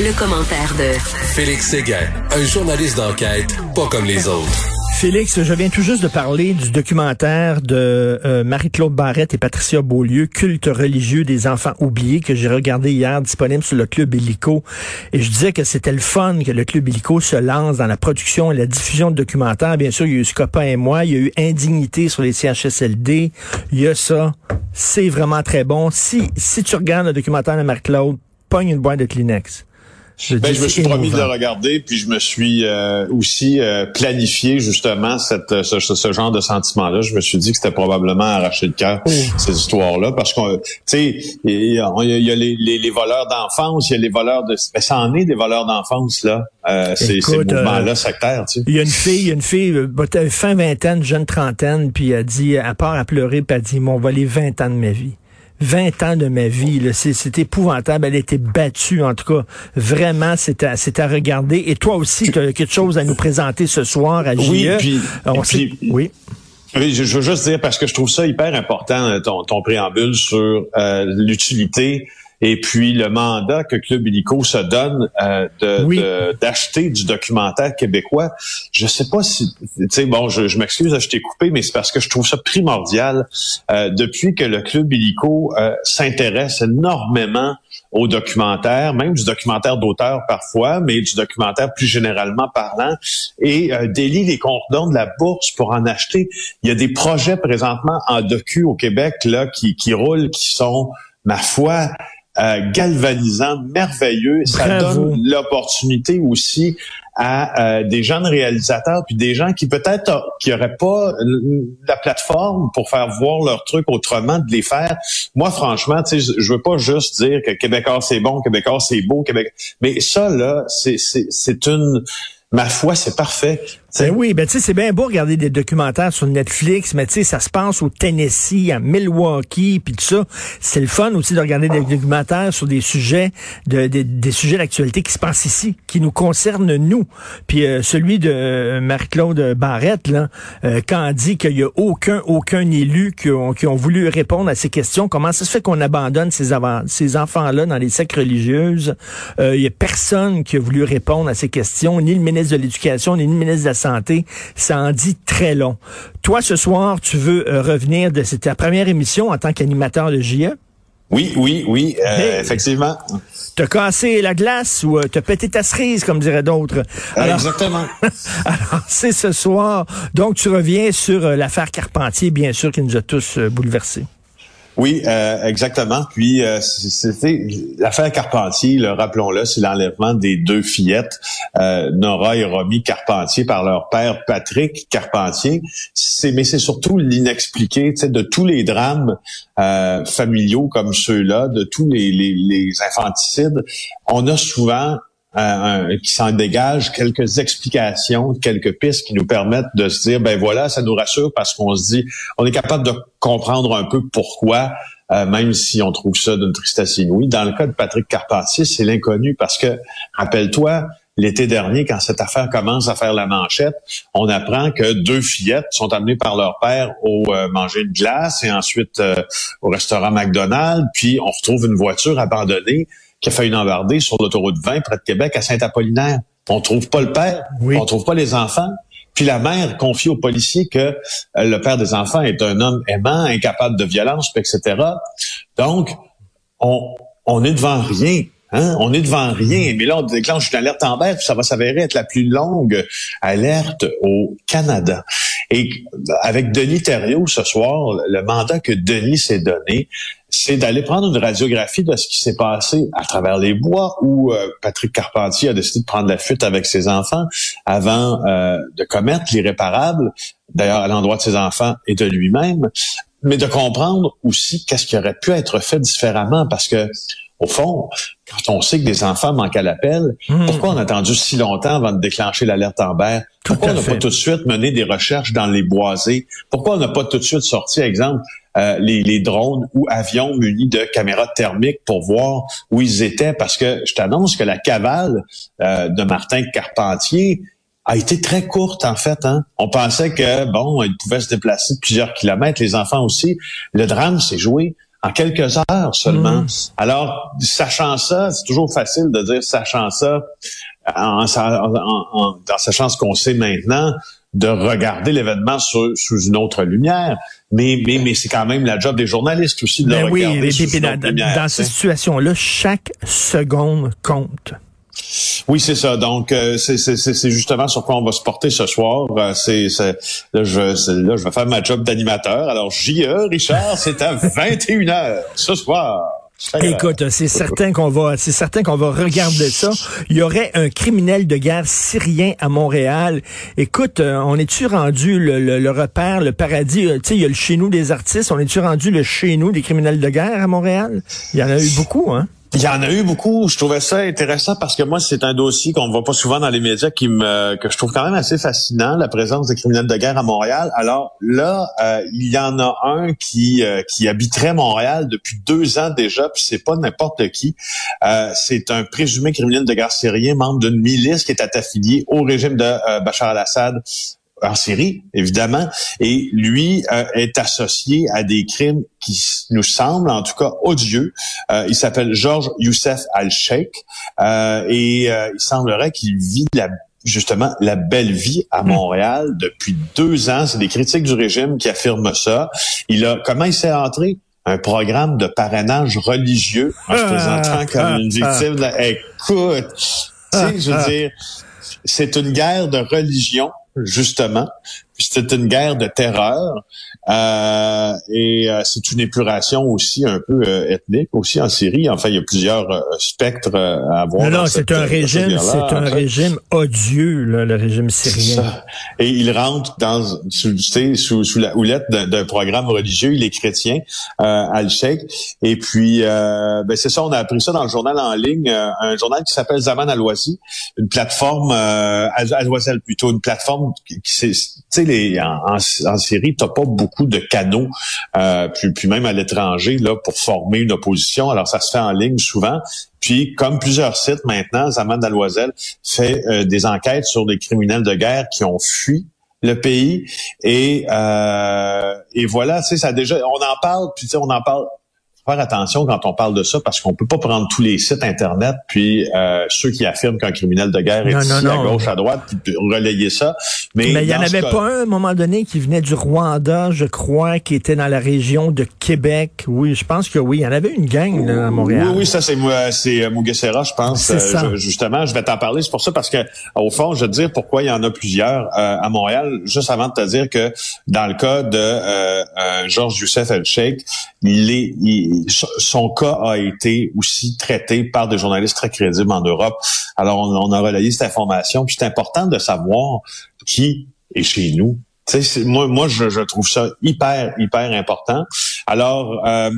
Le, commentaire de Félix Séguin, un journaliste d'enquête pas comme les autres. Félix, je viens tout juste de parler du documentaire de euh, Marie-Claude Barrette et Patricia Beaulieu, Culte religieux des enfants oubliés, que j'ai regardé hier, disponible sur le Club Illico. Et je disais que c'était le fun que le Club Illico se lance dans la production et la diffusion de documentaires. Bien sûr, il y a eu Scopa et moi, il y a eu Indignité sur les CHSLD, il y a ça. C'est vraiment très bon. Si, si tu regardes le documentaire de Marie-Claude, pogne une boîte de Kleenex. Je, ben, je me suis promis de le regarder, puis je me suis euh, aussi euh, planifié justement cette, euh, ce, ce, genre de sentiment-là. Je me suis dit que c'était probablement arracher le cœur, oh. ces histoires-là, parce que, tu sais, il y, a, les, les, voleurs d'enfance, il y a les voleurs de... Ben, ça en est des voleurs d'enfance, là, euh, ces, ces mouvements-là sectaires, tu sais. Il y a une fille, il y a une fille, fin vingtaine, jeune trentaine, puis elle dit, à part à pleurer, puis elle dit, m'ont volé 20 ans de ma vie. 20 ans de ma vie. C'est épouvantable. Elle a été battue, en tout cas. Vraiment, c'est à, à regarder. Et toi aussi, tu as quelque chose à nous présenter ce soir à JE. Oui, puis, oui. Oui, je, veux juste dire, parce que je trouve ça hyper important, ton, ton préambule sur euh, l'utilité et puis le mandat que Club Illico se donne euh, de, d'acheter du documentaire québécois. Je sais pas si, tu sais, bon, je, je m'excuse, je t'ai coupé, mais c'est parce que je trouve ça primordial euh, depuis que le Club Illico euh, s'intéresse énormément au documentaire, même du documentaire d'auteur parfois, mais du documentaire plus généralement parlant, et euh, délie les contenants de la bourse pour en acheter. Il y a des projets présentement en docu au Québec là qui, qui roulent, qui sont, ma foi, euh, galvanisant, merveilleux. Ça donne l'opportunité aussi à euh, des jeunes réalisateurs puis des gens qui peut-être euh, qui auraient pas la plateforme pour faire voir leur truc autrement de les faire. Moi franchement, tu sais je veux pas juste dire que Québécois c'est bon, Québécois c'est beau, Québec mais ça là c'est c'est c'est une ma foi, c'est parfait. Ben oui, ben tu sais, c'est bien beau regarder des documentaires sur Netflix, mais tu sais, ça se passe au Tennessee, à Milwaukee, puis tout ça. C'est le fun aussi de regarder des documentaires sur des sujets, de, des sujets d'actualité qui se passent ici, qui nous concernent nous. Puis euh, celui de euh, Marie-Claude Barrette, là, euh, quand elle dit qu'il y a aucun, aucun élu qui ont, qui ont voulu répondre à ces questions, comment ça se fait qu'on abandonne ces, ces enfants-là dans les sectes religieuses? Il y a personne qui a voulu répondre à ces questions, ni le ministre de l'Éducation, ni le ministre de la santé, ça en dit très long. Toi, ce soir, tu veux euh, revenir de ta première émission en tant qu'animateur de JE? Oui, oui, oui, euh, effectivement. T'as cassé la glace ou euh, t'as pété ta cerise, comme diraient d'autres. Exactement. alors, c'est ce soir. Donc, tu reviens sur l'affaire Carpentier, bien sûr, qui nous a tous bouleversés. Oui, euh, exactement. Puis euh, c'était l'affaire Carpentier, rappelons-le, c'est l'enlèvement des deux fillettes, euh, Nora et Romy Carpentier, par leur père Patrick Carpentier. C'est, mais c'est surtout l'inexpliqué, de tous les drames familiaux comme ceux-là, de tous les, les, les infanticides. On a souvent qui s'en dégage quelques explications, quelques pistes qui nous permettent de se dire, ben voilà, ça nous rassure parce qu'on se dit, on est capable de comprendre un peu pourquoi, euh, même si on trouve ça d'une tristesse inouïe. Dans le cas de Patrick Carpentier, c'est l'inconnu parce que, rappelle-toi, l'été dernier, quand cette affaire commence à faire la manchette, on apprend que deux fillettes sont amenées par leur père au euh, manger une glace et ensuite euh, au restaurant McDonald's, puis on retrouve une voiture abandonnée qui a fait une embardée sur l'autoroute 20 près de Québec à Saint-Apollinaire. On trouve pas le père, on trouve pas les enfants. Puis la mère confie aux policiers que euh, le père des enfants est un homme aimant, incapable de violence, etc. Donc, on, on est devant rien. Hein? On est devant rien, mais là, on déclenche une alerte en puis ça va s'avérer être la plus longue alerte au Canada. Et avec Denis Thériault ce soir, le mandat que Denis s'est donné, c'est d'aller prendre une radiographie de ce qui s'est passé à travers les bois où euh, Patrick Carpentier a décidé de prendre la fuite avec ses enfants avant euh, de commettre l'irréparable, d'ailleurs à l'endroit de ses enfants et de lui-même, mais de comprendre aussi qu'est-ce qui aurait pu être fait différemment parce que au fond, quand on sait que des enfants manquent à l'appel, hmm. pourquoi on a attendu si longtemps avant de déclencher l'alerte Amber? Pourquoi on n'a pas tout de suite mené des recherches dans les boisés? Pourquoi on n'a pas tout de suite sorti, exemple, euh, les, drones ou avions munis de caméras thermiques pour voir où ils étaient? Parce que je t'annonce que la cavale euh, de Martin Carpentier a été très courte en fait. Hein? On pensait que bon, il pouvait se déplacer de plusieurs kilomètres, les enfants aussi. Le drame s'est joué en quelques heures seulement. Mm. Alors, sachant ça, c'est toujours facile de dire sachant ça, en, sachant ce qu'on sait maintenant, de regarder l'événement sous, une autre lumière. Mais, mais, mais c'est quand même la job des journalistes aussi de le Ben oui, regarder mais- sous mais une dans, autre lumière, dans tu ces sais. situations-là, chaque seconde compte. Oui, c'est ça. Donc, euh, c'est c'est- c'est- c'est justement sur quoi on va se porter ce soir. Euh, c'est là, je, là, je vais faire ma job d'animateur. Alors, JE, Richard, c'est à 21h ce soir. Écoute, c'est certain qu'on va, c'est certain qu'on va regarder ça. Il y aurait un criminel de guerre syrien à Montréal. Écoute, euh, on est-tu rendu le, le- le repère, le paradis? Euh, Tu sais, il y a le chez nous des artistes. On est-tu rendu le chez nous des criminels de guerre à Montréal? Il y en a eu beaucoup, hein? Il y en a eu beaucoup. Je trouvais ça intéressant parce que moi, c'est un dossier qu'on ne voit pas souvent dans les médias qui me que je trouve quand même assez fascinant, la présence des criminels de guerre à Montréal. Alors là, euh, il y en a un qui euh, qui habiterait Montréal depuis deux ans déjà, puis c'est pas n'importe qui. Euh, c'est un présumé criminel de guerre syrien, membre d'une milice qui est affiliée au régime de euh, Bachar al-Assad en Syrie, évidemment, et lui euh, est associé à des crimes qui nous semblent, en tout cas, odieux. Euh, il s'appelle Georges Youssef Al-Sheikh, euh, et euh, il semblerait qu'il vit la justement la belle vie à Montréal depuis deux ans. C'est des critiques du régime qui affirment ça. Il a comment il s'est entré un programme de parrainage religieux en se Ah, présentant comme ah, une victime. de la- Écoute, tu sais, je veux ah. dire, c'est une guerre de religion, justement. C'est une guerre de terreur. Euh, et euh, c'est une épuration aussi un peu euh, ethnique aussi en Syrie. Enfin, il y a plusieurs euh, spectres euh, à voir. Non, non, c'est un cette régime, c'est un en fait. régime odieux, là, le régime syrien. ça. Et il rentre dans sous, tu sais, sous, sous la houlette d'un programme religieux. Il est chrétien, euh, Al-Sheikh. Et puis, euh, ben c'est ça, on a appris ça dans le journal en ligne, euh, un journal qui s'appelle Zaman Al-Wazi, une plateforme, euh, Al- Al-Wazel plutôt, une plateforme qui, qui c'est- les en, en, en Syrie, t'as pas beaucoup de canaux, euh, puis, même à l'étranger là pour former une opposition. Alors ça se fait en ligne souvent. Puis, comme plusieurs sites maintenant, Zaman Al-Wazel fait euh, des enquêtes sur des criminels de guerre qui ont fui le pays et euh, et voilà, tu sais, ça déjà, on en parle, puis tu sais, on en parle. Faire attention quand on parle de ça parce qu'on peut pas prendre tous les sites internet puis euh, ceux qui affirment qu'un criminel de guerre est Non, ici non, à gauche à droite puis relayer ça. Mais, Mais il y en avait cas- pas un, à un moment donné, qui venait du Rwanda, je crois, qui était dans la région de Québec. Oui, je pense que oui. Il y en avait une gang, là, à Montréal. Oui, oui, ça c'est euh, Mugesera, je pense. C'est Euh, ça. je- justement, je vais t'en parler. C'est pour ça parce que au fond, je vais te dire pourquoi il y en a plusieurs euh, à Montréal. Juste avant de te dire que dans le cas de Georges Youssef El Sheikh, il est, il- son cas a été aussi traité par des journalistes très crédibles en Europe. Alors, on, on a relayé cette information. Puis c'est important de savoir qui est chez nous. Tu sais, c'est- moi, moi, je, je trouve ça hyper, hyper important. Alors, euh,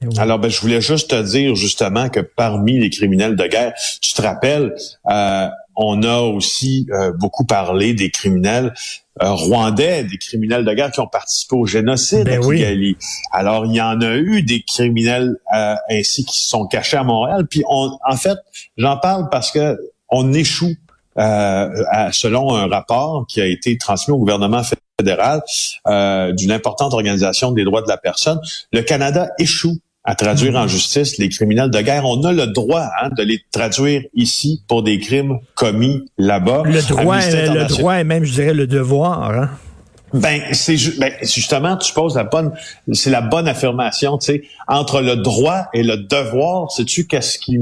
Oui. alors, ben, je voulais juste te dire justement que parmi les criminels de guerre, tu te rappelles, euh, on a aussi euh, beaucoup parlé des criminels euh, rwandais, des criminels de guerre qui ont participé au génocide Ben à oui. Kigali. Alors, il y en a eu des criminels euh, ainsi qui se sont cachés à Montréal. Puis, on, en fait, j'en parle parce que on échoue euh, à- selon un rapport qui a été transmis au gouvernement fédéral euh, d'une importante organisation des droits de la personne. Le Canada échoue à traduire en justice les criminels de guerre. On a le droit hein, de les traduire ici pour des crimes commis là-bas. Le droit, Amnesty le droit et même, je dirais, le devoir. Hein? ben, c'est ben, justement, tu poses la bonne, c'est la bonne affirmation, tu sais, entre le droit et le devoir, sais-tu qu'est-ce qui,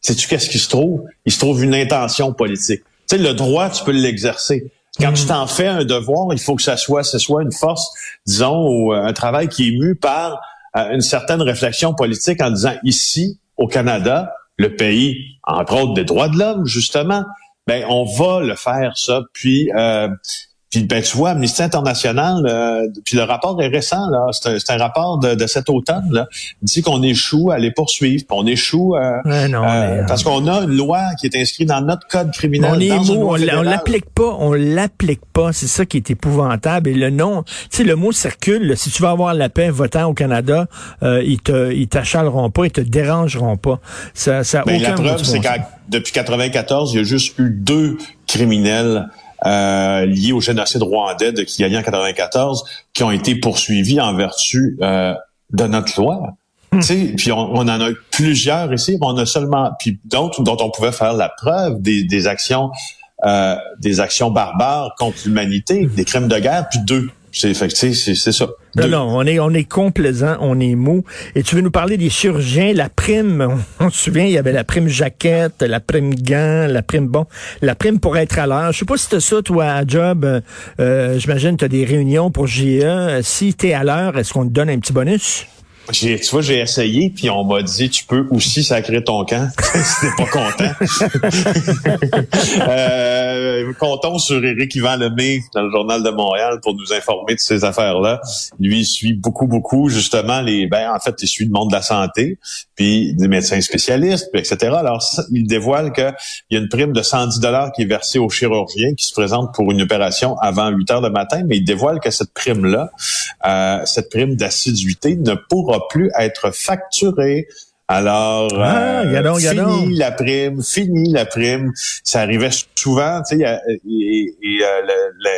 sais-tu qu'est-ce qui se trouve? Il se trouve une intention politique. Tu sais, le droit, tu peux l'exercer. Quand tu t'en fais un devoir, il faut que ça soit, ce soit une force, disons, ou euh, un travail qui est mu par une certaine réflexion politique en disant ici, au Canada, le pays, entre autres, des droits de l'homme, justement, ben on va le faire ça. Puis euh, puis ben tu vois, Amnesty International, euh, puis le rapport est récent là, c'est un, c'est un rapport de, de cet automne là, il dit qu'on échoue à les poursuivre, on échoue euh, Ouais, non, euh, mais, euh, parce qu'on a une loi qui est inscrite dans notre code criminel. on est dans une mou, loi on l'a- on fédérale. l'applique pas, on l'applique pas. C'est ça qui est épouvantable. Et le nom, tu sais, le mot circule. là. Si tu veux avoir la paix votant au Canada, euh, ils te, ils t'achaleront pas, ils te dérangeront pas. Ça, ça Ben, la aucun preuve, bout de c'est sens. depuis 94, il y a juste eu deux criminels euh, liés au génocide rwandais de Kigali en 94 qui ont été poursuivis en vertu euh, de notre loi. Hmm. Puis on, on, en a plusieurs ici, on a seulement, puis d'autres dont on pouvait faire la preuve des, des actions, euh, des actions barbares contre l'humanité, des crimes de guerre, puis deux. C'est c'est ça. Non, non, on est, on est complaisant, on est mou. Et tu veux nous parler des chirurgiens, la prime. On, se souvient, il y avait la prime jaquette, la prime gant, la prime bon, la prime pour être à l'heure. Je sais pas si t'as ça, toi, à job. Euh, J'imagine tu as des réunions pour GE. Si tu es à l'heure, est-ce qu'on te donne un petit bonus? tu vois, j'ai essayé, puis on m'a dit tu peux aussi sacrer ton camp si t'es pas content. euh, comptons sur Éric Yvan Lemay dans le Journal de Montréal pour nous informer de ces affaires-là. Lui, il suit beaucoup, beaucoup, justement, les ben, en fait, il suit le monde de la santé, puis des médecins spécialistes, puis etc. Alors, il dévoile qu'il y a une prime de 110 dollars qui est versée aux chirurgiens qui se présentent pour une opération avant 8 heures le matin, mais il dévoile que cette prime-là, euh, cette prime d'assiduité ne pourra plus être facturé. Alors, ah, euh, fini la prime, fini la prime. Ça arrivait souvent, tu sais, et, euh, le, le,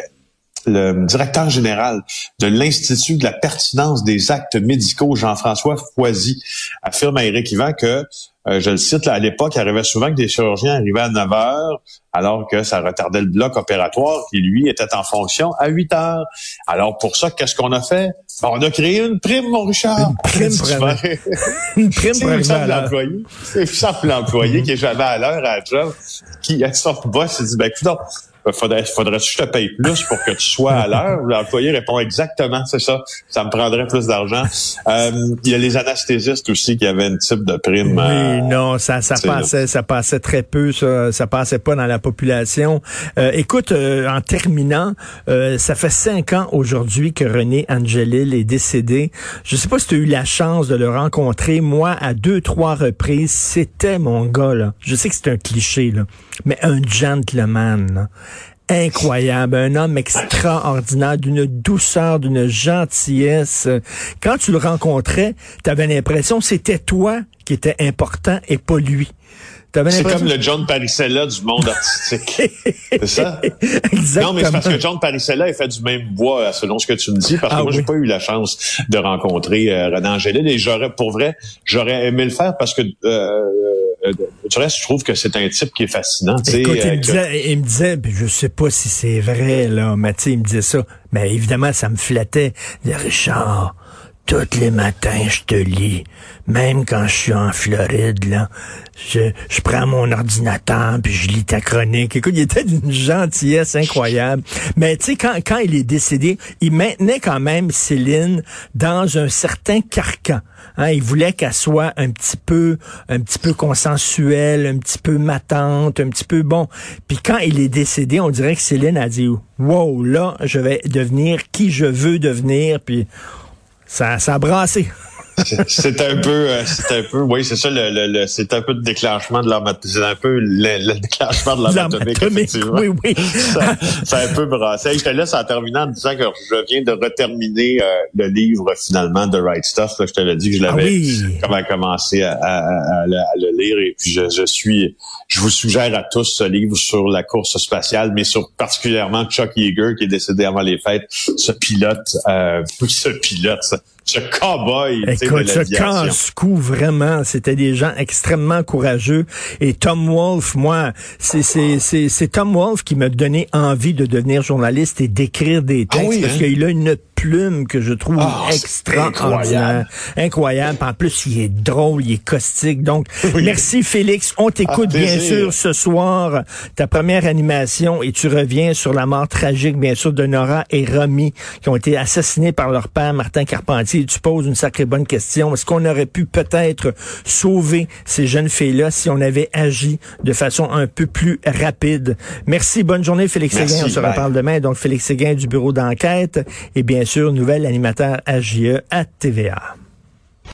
directeur général de l'Institut de la pertinence des actes médicaux, Jean-François Foisy, affirme à Éric Yvan que euh, je le cite, à l'époque, il arrivait souvent que des chirurgiens arrivaient à 9 heures, alors que ça retardait le bloc opératoire qui, lui, était en fonction à 8 heures. Alors, pour ça, qu'est-ce qu'on a fait? on a créé une prime, mon Richard. Une prime Une prime pour l'employé. C'est l'employé qui est jamais à l'heure à la job, qui, à son boss, se dit, ben, écoute, faudrait, faudrait que je te paye plus pour que tu sois à l'heure? L'employé répond exactement, c'est ça. Ça me prendrait plus d'argent. Euh, il y a les anesthésistes aussi qui avaient un type de prime. Oui, euh, non, ça, ça passait, ça passait très peu, ça, ça passait pas dans la population. écoute, en terminant, ça fait cinq ans aujourd'hui que René Angelil est décédé. Je sais pas si tu as eu la chance de le rencontrer. Moi, à deux, trois reprises, c'était mon gars, là. Je sais que c'est un cliché, là, mais un gentleman incroyable, un homme extraordinaire, d'une douceur, d'une gentillesse. Quand tu le rencontrais, tu avais l'impression c'était toi qui étais important et pas lui. C'est comme le John Parisella du monde artistique. c'est ça? Exactement. Non, mais c'est parce que John Parisella est fait du même bois, selon ce que tu me dis, parce que ah moi, j'ai pas eu la chance de rencontrer euh, Renan Angélil et j'aurais, pour vrai, j'aurais aimé le faire parce que, euh, euh, tu restes, je trouve que c'est un type qui est fascinant. Écoute, il, me disait, il me disait, je sais pas si c'est vrai, là, mais il me disait ça. Mais évidemment, ça me flattait. Il Richard, tous les matins, je te lis. Même quand je suis en Floride, là, je, je prends mon ordinateur puis je lis ta chronique. Écoute, il était d'une gentillesse incroyable. Mais tu sais, quand, quand il est décédé, il maintenait quand même Céline dans un certain carcan. Hein, il voulait qu'elle soit un petit peu, un petit peu consensuelle, un petit peu matante, un petit peu bon. Puis quand il est décédé, on dirait que Céline a dit, wow, là, je vais devenir qui je veux devenir. Puis ça, ça a brassé. C'est un peu, euh, c'est un peu, oui, c'est ça, le, le, c'est un peu le déclenchement de l'arme, c'est un peu le, déclenchement de l'arme atomique, effectivement. Oui, oui. ça, ça, a un peu brassé. Je te laisse en terminant en disant que je viens de reterminer euh, le livre finalement de Right Stuff. Là, je te l'ai dit que je l'avais ah commencé à, à, à, le lire et puis je, je, suis, je vous suggère à tous ce livre sur la course spatiale, mais sur particulièrement Chuck Yeager qui est décédé avant les fêtes, ce pilote, euh, ce pilote, ce cowboy. Écoute, ce casse-cou, vraiment, c'était des gens extrêmement courageux. Et Tom Wolfe, moi, c'est Tom Wolfe qui m'a donné envie de devenir journaliste et d'écrire des ah textes parce hein? qu'il a une plume que je trouve ah, extraordinaire. Incroyable. En plus, il est drôle, il est caustique. Donc, merci Félix. On t'écoute bien sûr ce soir, ta première animation, et tu reviens sur la mort tragique, bien sûr, de Nora et Romy, qui ont été assassinés par leur père, Martin Carpentier. Et tu poses une sacrée bonne question. Est-ce qu'on aurait pu peut-être sauver ces jeunes filles-là si on avait agi de façon un peu plus rapide? Merci. Bonne journée, Félix Séguin. On se reparle demain. Donc, Félix Séguin du bureau d'enquête et bien sûr, nouvel animateur AGE à TVA.